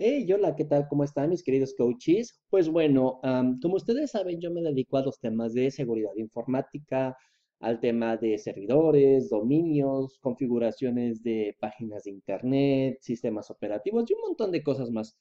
Hey, hola, ¿qué tal? ¿Cómo están mis queridos coaches? Pues bueno, am, como ustedes saben, yo me dedico a los temas de seguridad informática, al tema de servidores, dominios, configuraciones de páginas de internet, sistemas operativos y un montón de cosas más.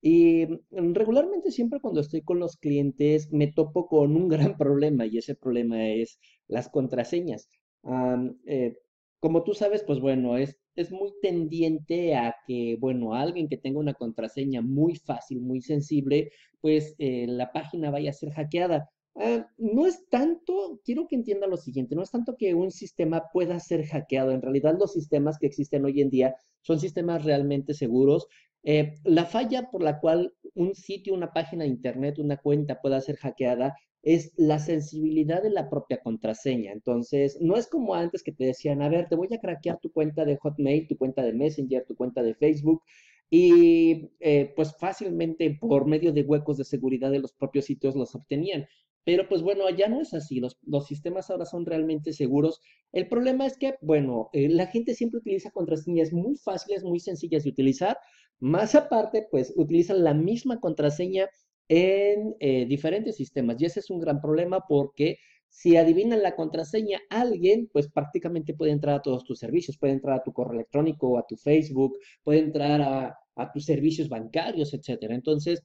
Y mm, regularmente siempre cuando estoy con los clientes me topo con un gran problema y ese problema es las contraseñas. Am, eh, como tú sabes, pues bueno, es, es muy tendiente a que, bueno, alguien que tenga una contraseña muy fácil, muy sensible, pues eh, la página vaya a ser hackeada. Ah, no es tanto, quiero que entienda lo siguiente, no es tanto que un sistema pueda ser hackeado. En realidad, los sistemas que existen hoy en día son sistemas realmente seguros. Eh, la falla por la cual un sitio, una página de internet, una cuenta pueda ser hackeada es la sensibilidad de la propia contraseña. Entonces, no es como antes que te decían, a ver, te voy a craquear tu cuenta de Hotmail, tu cuenta de Messenger, tu cuenta de Facebook, y eh, pues fácilmente por medio de huecos de seguridad de los propios sitios los obtenían. Pero pues bueno, ya no es así, los, los sistemas ahora son realmente seguros. El problema es que, bueno, eh, la gente siempre utiliza contraseñas muy fáciles, muy sencillas de utilizar. Más aparte, pues utilizan la misma contraseña en eh, diferentes sistemas. Y ese es un gran problema porque si adivinan la contraseña, alguien pues prácticamente puede entrar a todos tus servicios, puede entrar a tu correo electrónico, a tu Facebook, puede entrar a, a tus servicios bancarios, etcétera. Entonces,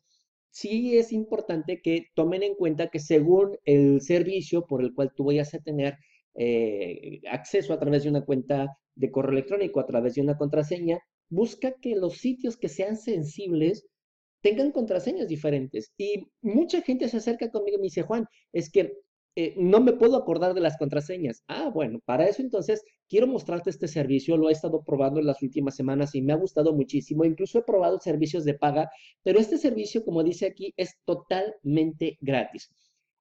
sí es importante que tomen en cuenta que según el servicio por el cual tú vayas a tener eh, acceso a través de una cuenta de correo electrónico, a través de una contraseña, busca que los sitios que sean sensibles tengan contraseñas diferentes. Y mucha gente se acerca conmigo y me dice, Juan, es que eh, no me puedo acordar de las contraseñas. Ah, bueno, para eso entonces quiero mostrarte este servicio. Lo he estado probando en las últimas semanas y me ha gustado muchísimo. Incluso he probado servicios de paga, pero este servicio, como dice aquí, es totalmente gratis.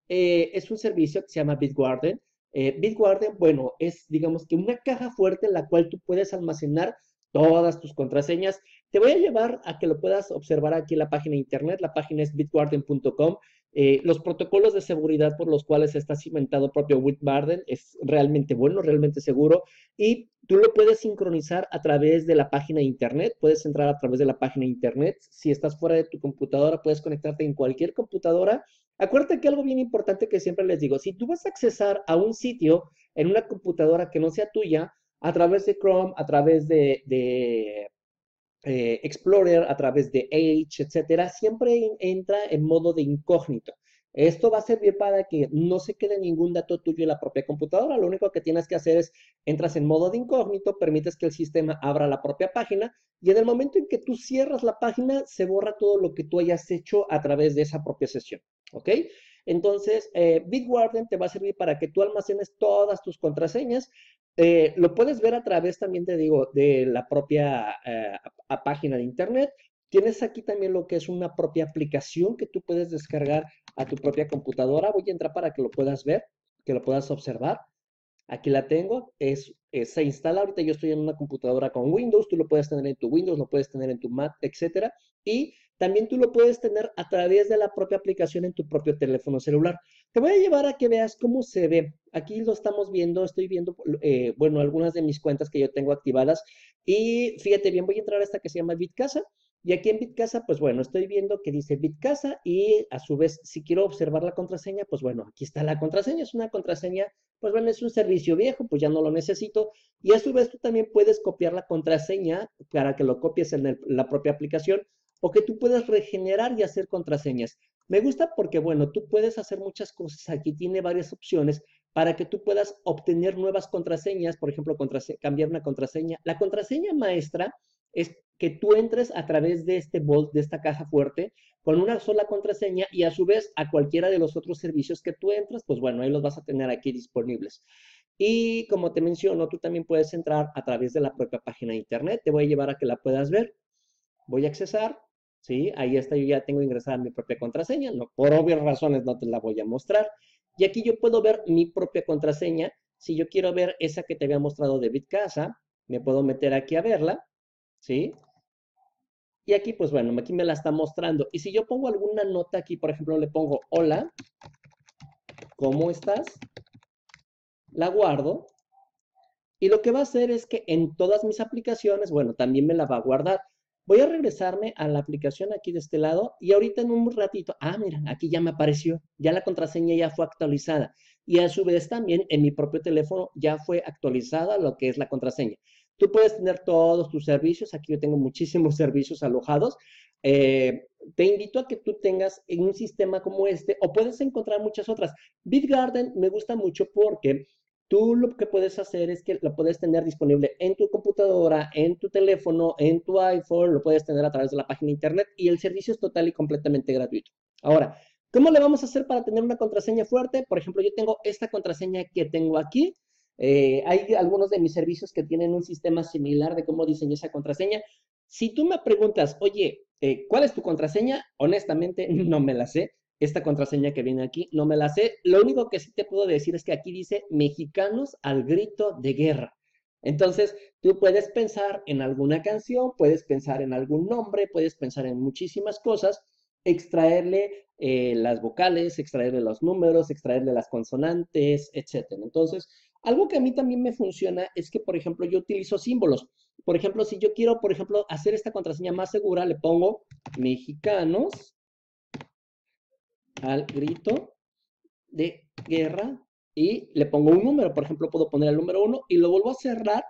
Eh, es un servicio que se llama Bitwarden. Eh, Bitwarden, bueno, es digamos que una caja fuerte en la cual tú puedes almacenar todas tus contraseñas. Te voy a llevar a que lo puedas observar aquí en la página de internet. La página es bitwarden.com. Eh, los protocolos de seguridad por los cuales está cimentado propio Bitwarden es realmente bueno, realmente seguro. Y tú lo puedes sincronizar a través de la página de internet. Puedes entrar a través de la página de internet. Si estás fuera de tu computadora, puedes conectarte en cualquier computadora. Acuérdate que algo bien importante que siempre les digo, si tú vas a accesar a un sitio en una computadora que no sea tuya, a través de Chrome, a través de, eh, Explorer, a través de Edge, etcétera, siempre entra en modo de incógnito. Esto va a servir para que no se quede ningún dato tuyo en la propia computadora. Lo único que tienes que hacer es entras en modo de incógnito, permites que el sistema abra la propia página y en el momento en que tú cierras la página se borra todo lo que tú hayas hecho a través de esa propia sesión. ¿Ok? Entonces, eh, Bitwarden te va a servir para que tú almacenes todas tus contraseñas. Eh, lo puedes ver a través también, te digo, de la propia eh, página de internet. Tienes aquí también lo que es una propia aplicación que tú puedes descargar a tu propia computadora. Voy a entrar para que lo puedas ver, que lo puedas observar. Aquí la tengo, es, se instala ahorita, yo estoy en una computadora con Windows, tú lo puedes tener en tu Windows, lo puedes tener en tu Mac, etcétera, y también tú lo puedes tener a través de la propia aplicación en tu propio teléfono celular. Te voy a llevar a que veas cómo se ve. Aquí lo estamos viendo, estoy viendo, eh, bueno, algunas de mis cuentas que yo tengo activadas. Y fíjate bien, voy a entrar a esta que se llama Bitcasa. Y aquí en Bitcasa, pues bueno, estoy viendo que dice Bitcasa y a su vez, si quiero observar la contraseña, pues bueno, aquí está la contraseña. Es una contraseña, pues bueno, es un servicio viejo, pues ya no lo necesito. Y a su vez tú también puedes copiar la contraseña para que lo copies en la propia aplicación o que tú puedes regenerar y hacer contraseñas. Me gusta porque, bueno, tú puedes hacer muchas cosas. Aquí tiene varias opciones para que tú puedas obtener nuevas contraseñas, por ejemplo, cambiar una contraseña. La contraseña maestra es que tú entres a través de este bol, de esta caja fuerte, con una sola contraseña y a su vez a cualquiera de los otros servicios que tú entras, pues bueno, ahí los vas a tener aquí disponibles. Y como te menciono, tú también puedes entrar a través de la propia página de internet. Te voy a llevar a que la puedas ver. Voy a accesar ¿sí? Ahí está, yo ya tengo ingresada mi propia contraseña, no, por obvias razones no te la voy a mostrar. Y aquí yo puedo ver mi propia contraseña. Si yo quiero ver esa que te había mostrado de Bitcasa, me puedo meter aquí a verla, ¿sí? Y aquí, pues bueno, aquí me la está mostrando. Y si yo pongo alguna nota aquí, por ejemplo, le pongo, hola, ¿cómo estás? La guardo. Y lo que va a hacer es que en todas mis aplicaciones, bueno, también me la va a guardar. Voy a regresarme a la aplicación aquí de este lado y ahorita en un ratito, ah, mira, aquí ya me apareció, ya la contraseña ya fue actualizada. Y a su vez también en mi propio teléfono ya fue actualizada lo que es la contraseña. Tú puedes tener todos tus servicios, aquí yo tengo muchísimos servicios alojados. Eh, te invito a que tú tengas en un sistema como este o puedes encontrar muchas otras. BitGarden me gusta mucho porque Tú lo que puedes hacer es que lo puedes tener disponible en tu computadora, en tu teléfono, en tu iPhone, lo puedes tener a través de la página internet y el servicio es total y completamente gratuito. Ahora, ¿cómo le vamos a hacer para tener una contraseña fuerte? Por ejemplo, yo tengo esta contraseña que tengo aquí. Eh, hay algunos de mis servicios que tienen un sistema similar de cómo diseñé esa contraseña. Si tú me preguntas, oye, eh, ¿cuál es tu contraseña? Honestamente, no me la sé esta contraseña que viene aquí, no me la sé. Lo único que sí te puedo decir es que aquí dice mexicanos al grito de guerra. Entonces, tú puedes pensar en alguna canción, puedes pensar en algún nombre, puedes pensar en muchísimas cosas, extraerle eh, las vocales, extraerle los números, extraerle las consonantes, etc. Entonces, algo que a mí también me funciona es que, por ejemplo, yo utilizo símbolos. Por ejemplo, si yo quiero, por ejemplo, hacer esta contraseña más segura, le pongo mexicanos al grito de guerra y le pongo un número. Por ejemplo, puedo poner el número 1 y lo vuelvo a cerrar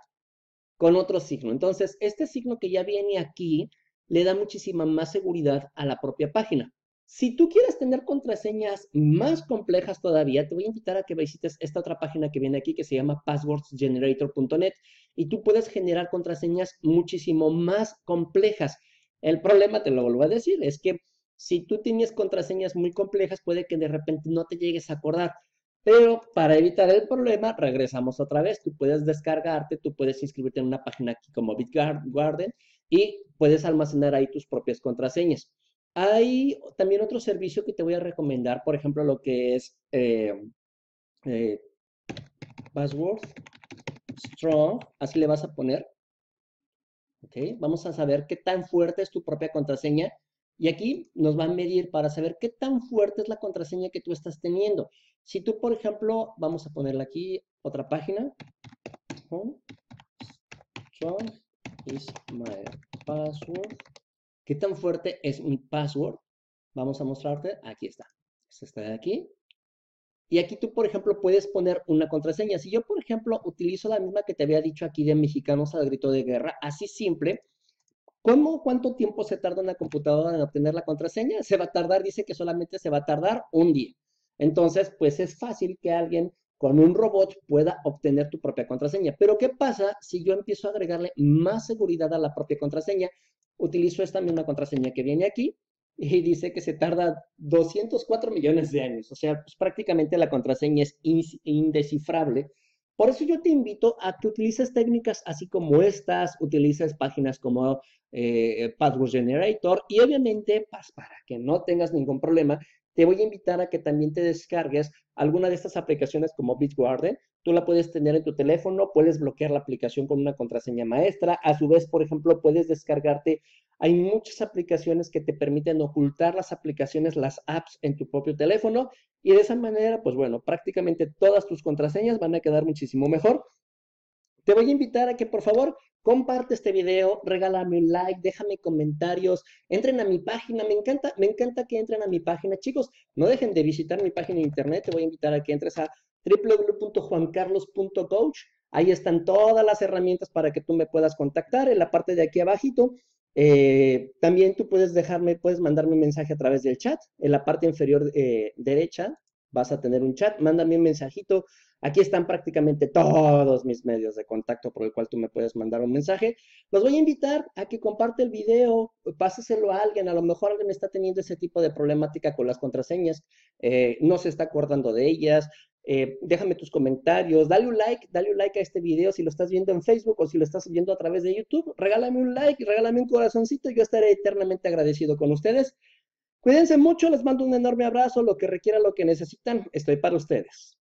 con otro signo. Entonces, este signo que ya viene aquí le da muchísima más seguridad a la propia página. Si tú quieres tener contraseñas más complejas todavía, te voy a invitar a que visites esta otra página que viene aquí que se llama passwordsgenerator.net y tú puedes generar contraseñas muchísimo más complejas. El problema, te lo vuelvo a decir, es que si tú tienes contraseñas muy complejas, puede que de repente no te llegues a acordar. Pero para evitar el problema, regresamos otra vez. Tú puedes descargarte, tú puedes inscribirte en una página aquí como BitGarden y puedes almacenar ahí tus propias contraseñas. Hay también otro servicio que te voy a recomendar, por ejemplo, lo que es eh, eh, Strong, así le vas a poner. Ok, vamos a saber qué tan fuerte es tu propia contraseña y aquí nos va a medir para saber qué tan fuerte es la contraseña que tú estás teniendo. Si tú, por ejemplo, vamos a ponerle aquí otra página. Strong is my password. ¿Qué tan fuerte es mi password? Vamos a mostrarte. Aquí está. Esta está de aquí. Y aquí tú, por ejemplo, puedes poner una contraseña. Si yo, por ejemplo, utilizo la misma que te había dicho aquí de mexicanos al grito de guerra, así simple, ¿Cómo, cuánto tiempo se tarda una computadora en obtener la contraseña? Se va a tardar, dice que solamente se va a tardar un día. Entonces, pues es fácil que alguien con un robot pueda obtener tu propia contraseña. Pero ¿qué pasa si yo empiezo a agregarle más seguridad a la propia contraseña? Utilizo esta misma contraseña que viene aquí y dice que se tarda 204 millones de años. O sea, pues prácticamente la contraseña es indescifrable por eso yo te invito a que utilices técnicas así como estas, utilices páginas como eh, Password Generator y obviamente pues, para que no tengas ningún problema, te voy a invitar a que también te descargues alguna de estas aplicaciones como Bitwarden. Tú la puedes tener en tu teléfono, puedes bloquear la aplicación con una contraseña maestra. A su vez, por ejemplo, puedes descargarte. Hay muchas aplicaciones que te permiten ocultar las aplicaciones, las apps en tu propio teléfono. Y de esa manera, pues bueno, prácticamente todas tus contraseñas van a quedar muchísimo mejor. Te voy a invitar a que por favor comparte este video, regálame un like, déjame comentarios, entren a mi página, me encanta, me encanta que entren a mi página. Chicos, no dejen de visitar mi página de internet, te voy a invitar a que entres a www.juancarlos.coach. Ahí están todas las herramientas para que tú me puedas contactar en la parte de aquí abajito. Eh, también tú puedes dejarme, puedes mandarme un mensaje a través del chat. En la parte inferior eh, derecha vas a tener un chat. Mándame un mensajito Aquí están prácticamente todos mis medios de contacto por el cual tú me puedes mandar un mensaje. Los voy a invitar a que comparte el video, páseselo a alguien. A lo mejor alguien está teniendo ese tipo de problemática con las contraseñas, eh, no se está acordando de ellas. Eh, déjame tus comentarios, dale un like, dale un like a este video si lo estás viendo en Facebook o si lo estás viendo a través de YouTube. Regálame un like, regálame un corazoncito, yo estaré eternamente agradecido con ustedes. Cuídense mucho, les mando un enorme abrazo, lo que requiera, lo que necesitan, estoy para ustedes.